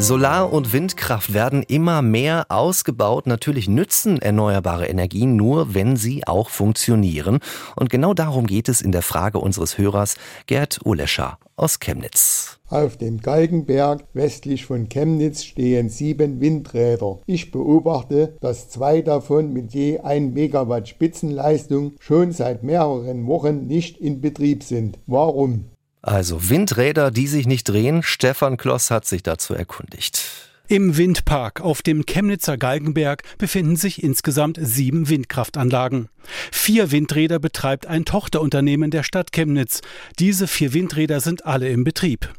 Solar- und Windkraft werden immer mehr ausgebaut. Natürlich nützen erneuerbare Energien nur, wenn sie auch funktionieren. Und genau darum geht es in der Frage unseres Hörers Gerd Ulescher aus Chemnitz. Auf dem Galgenberg westlich von Chemnitz stehen sieben Windräder. Ich beobachte, dass zwei davon mit je 1 Megawatt Spitzenleistung schon seit mehreren Wochen nicht in Betrieb sind. Warum? Also Windräder, die sich nicht drehen. Stefan Kloss hat sich dazu erkundigt. Im Windpark auf dem Chemnitzer Galgenberg befinden sich insgesamt sieben Windkraftanlagen. Vier Windräder betreibt ein Tochterunternehmen der Stadt Chemnitz. Diese vier Windräder sind alle im Betrieb.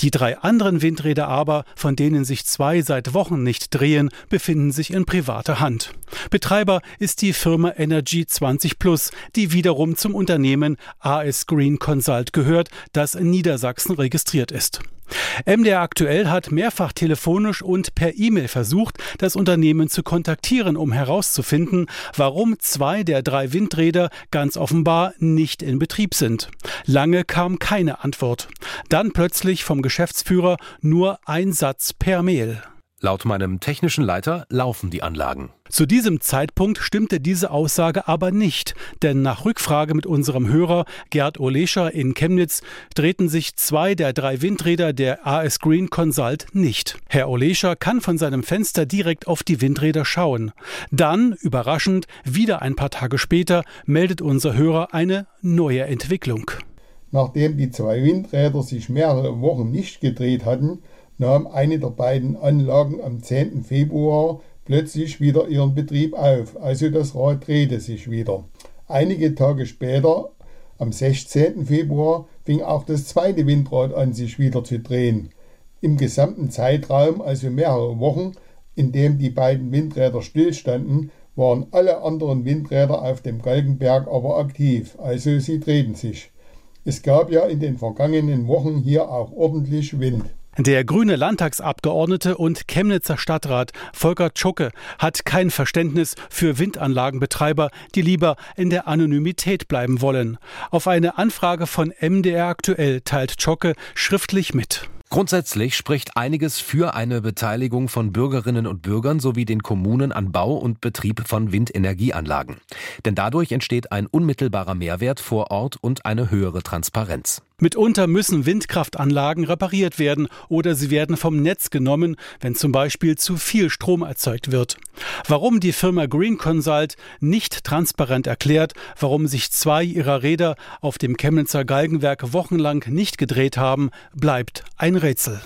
Die drei anderen Windräder aber, von denen sich zwei seit Wochen nicht drehen, befinden sich in privater Hand. Betreiber ist die Firma Energy 20 Plus, die wiederum zum Unternehmen AS Green Consult gehört, das in Niedersachsen registriert ist. MDR aktuell hat mehrfach telefonisch und per E-Mail versucht, das Unternehmen zu kontaktieren, um herauszufinden, warum zwei der drei Windräder ganz offenbar nicht in Betrieb sind. Lange kam keine Antwort. Dann plötzlich vom Geschäftsführer nur ein Satz per Mail. Laut meinem technischen Leiter laufen die Anlagen. Zu diesem Zeitpunkt stimmte diese Aussage aber nicht, denn nach Rückfrage mit unserem Hörer Gerd Olescher in Chemnitz drehten sich zwei der drei Windräder der AS Green Consult nicht. Herr Olescher kann von seinem Fenster direkt auf die Windräder schauen. Dann, überraschend, wieder ein paar Tage später, meldet unser Hörer eine neue Entwicklung. Nachdem die zwei Windräder sich mehrere Wochen nicht gedreht hatten, nahm eine der beiden Anlagen am 10. Februar plötzlich wieder ihren Betrieb auf, also das Rad drehte sich wieder. Einige Tage später, am 16. Februar, fing auch das zweite Windrad an, sich wieder zu drehen. Im gesamten Zeitraum, also mehrere Wochen, in dem die beiden Windräder stillstanden, waren alle anderen Windräder auf dem Galgenberg aber aktiv, also sie drehten sich. Es gab ja in den vergangenen Wochen hier auch ordentlich Wind. Der grüne Landtagsabgeordnete und Chemnitzer Stadtrat Volker Tschucke hat kein Verständnis für Windanlagenbetreiber, die lieber in der Anonymität bleiben wollen. Auf eine Anfrage von MDR aktuell teilt Tschucke schriftlich mit. Grundsätzlich spricht einiges für eine Beteiligung von Bürgerinnen und Bürgern sowie den Kommunen an Bau und Betrieb von Windenergieanlagen. Denn dadurch entsteht ein unmittelbarer Mehrwert vor Ort und eine höhere Transparenz. Mitunter müssen Windkraftanlagen repariert werden oder sie werden vom Netz genommen, wenn zum Beispiel zu viel Strom erzeugt wird. Warum die Firma Green Consult nicht transparent erklärt, warum sich zwei ihrer Räder auf dem Chemnitzer Galgenwerk wochenlang nicht gedreht haben, bleibt ein Rätsel.